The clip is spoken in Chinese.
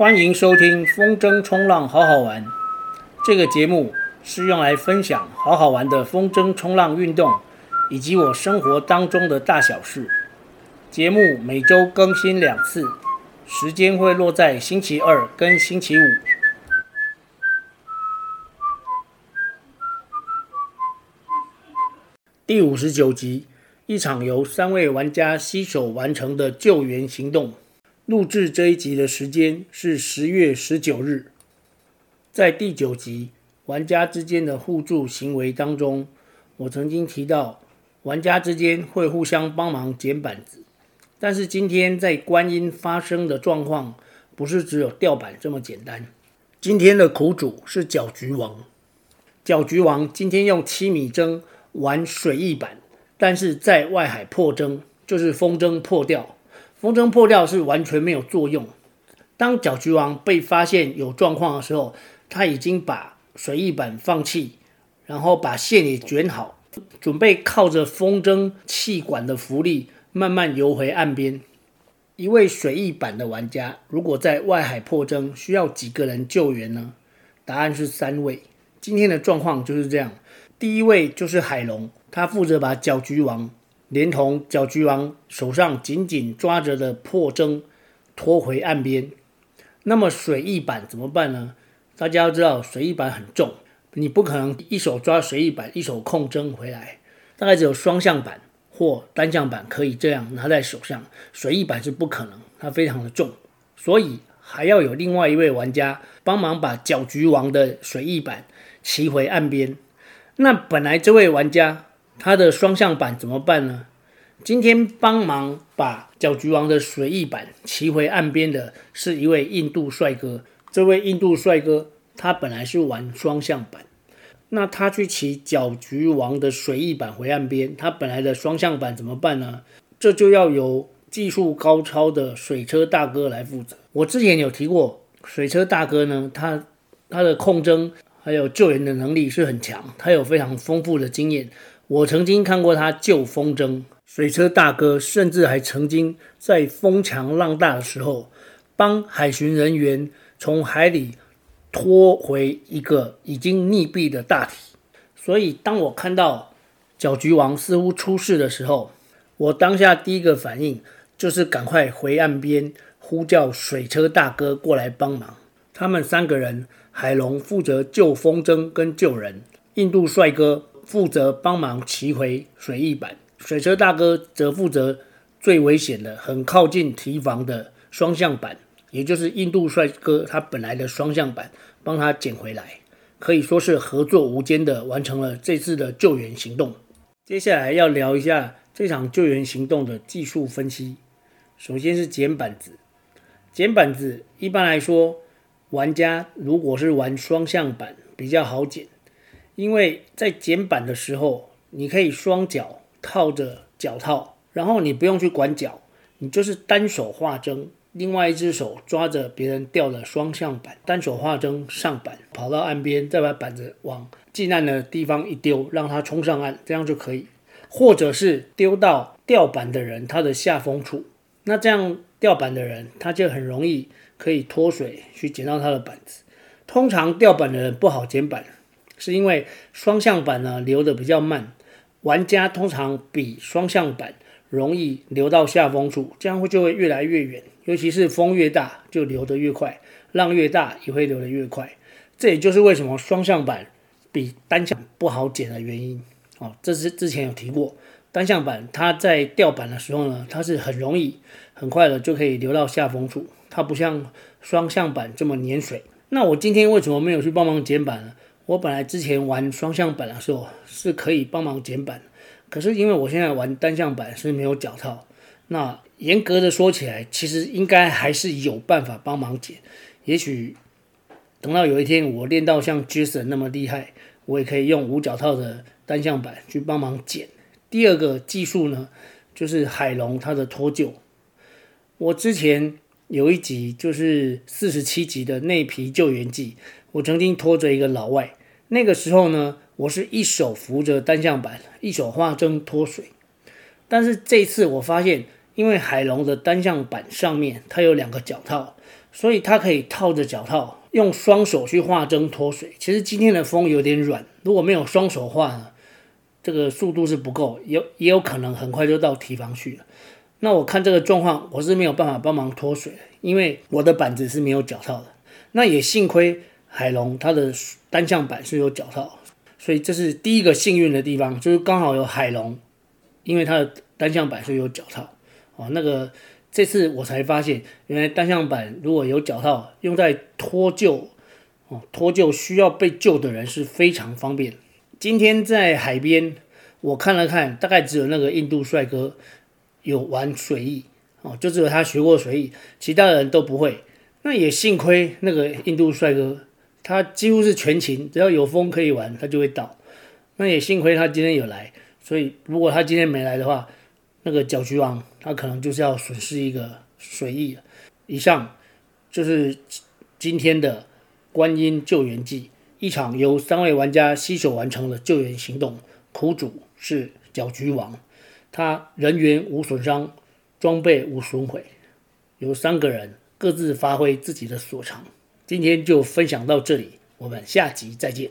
欢迎收听风筝冲浪好好玩。这个节目是用来分享好好玩的风筝冲浪运动，以及我生活当中的大小事。节目每周更新两次，时间会落在星期二跟星期五。第五十九集，一场由三位玩家携手完成的救援行动。录制这一集的时间是十月十九日。在第九集玩家之间的互助行为当中，我曾经提到玩家之间会互相帮忙捡板子，但是今天在观音发生的状况不是只有吊板这么简单。今天的苦主是搅局王，搅局王今天用七米筝玩水翼板，但是在外海破筝，就是风筝破掉。风筝破掉是完全没有作用。当搅局王被发现有状况的时候，他已经把水翼板放弃，然后把线也卷好，准备靠着风筝气管的浮力慢慢游回岸边。一位水翼板的玩家，如果在外海破筝，需要几个人救援呢？答案是三位。今天的状况就是这样。第一位就是海龙，他负责把搅局王。连同搅局王手上紧紧抓着的破筝拖回岸边，那么水翼板怎么办呢？大家要知道，水翼板很重，你不可能一手抓水翼板，一手控筝回来。大概只有双向板或单向板可以这样拿在手上，水翼板是不可能，它非常的重，所以还要有另外一位玩家帮忙把搅局王的水翼板骑回岸边。那本来这位玩家。他的双向板怎么办呢？今天帮忙把搅局王的水翼板骑回岸边的是一位印度帅哥。这位印度帅哥他本来是玩双向板，那他去骑搅局王的水翼板回岸边，他本来的双向板怎么办呢？这就要由技术高超的水车大哥来负责。我之前有提过，水车大哥呢，他他的控筝还有救援的能力是很强，他有非常丰富的经验。我曾经看过他救风筝，水车大哥甚至还曾经在风强浪大的时候，帮海巡人员从海里拖回一个已经溺毙的大体。所以，当我看到搅局王似乎出事的时候，我当下第一个反应就是赶快回岸边呼叫水车大哥过来帮忙。他们三个人，海龙负责救风筝跟救人，印度帅哥。负责帮忙骑回水翼板，水车大哥则负责最危险的、很靠近堤防的双向板，也就是印度帅哥他本来的双向板，帮他捡回来，可以说是合作无间的完成了这次的救援行动。接下来要聊一下这场救援行动的技术分析。首先是捡板子，捡板子一般来说，玩家如果是玩双向板比较好捡。因为在捡板的时候，你可以双脚套着脚套，然后你不用去管脚，你就是单手划筝，另外一只手抓着别人掉的双向板，单手划筝上板，跑到岸边，再把板子往近岸的地方一丢，让它冲上岸，这样就可以。或者是丢到吊板的人他的下风处，那这样吊板的人他就很容易可以脱水去捡到他的板子。通常吊板的人不好捡板。是因为双向板呢流得比较慢，玩家通常比双向板容易流到下风处，这样会就会越来越远，尤其是风越大就流得越快，浪越大也会流得越快。这也就是为什么双向板比单向不好捡的原因。哦，这是之前有提过，单向板它在吊板的时候呢，它是很容易很快的就可以流到下风处，它不像双向板这么黏水。那我今天为什么没有去帮忙捡板呢？我本来之前玩双向板的时候是可以帮忙减板，可是因为我现在玩单向板是没有脚套，那严格的说起来，其实应该还是有办法帮忙减。也许等到有一天我练到像 Jason 那么厉害，我也可以用无脚套的单向板去帮忙减。第二个技术呢，就是海龙他的脱臼。我之前有一集就是四十七集的内皮救援记，我曾经拖着一个老外。那个时候呢，我是一手扶着单向板，一手划针脱水。但是这次我发现，因为海龙的单向板上面它有两个脚套，所以它可以套着脚套，用双手去画针脱水。其实今天的风有点软，如果没有双手画呢，这个速度是不够，有也有可能很快就到提防去了。那我看这个状况，我是没有办法帮忙脱水，因为我的板子是没有脚套的。那也幸亏海龙它的单向板是有脚套，所以这是第一个幸运的地方，就是刚好有海龙，因为它的单向板是有脚套。哦，那个这次我才发现，原来单向板如果有脚套，用在脱臼哦，脱臼需要被救的人是非常方便。今天在海边，我看了看，大概只有那个印度帅哥。有玩水翼哦，就只有他学过水翼，其他人都不会。那也幸亏那个印度帅哥，他几乎是全勤，只要有风可以玩，他就会到。那也幸亏他今天有来，所以如果他今天没来的话，那个搅局王他可能就是要损失一个水役了。以上就是今天的观音救援记，一场由三位玩家携手完成的救援行动，苦主是搅局王。他人员无损伤，装备无损毁，由三个人各自发挥自己的所长。今天就分享到这里，我们下集再见。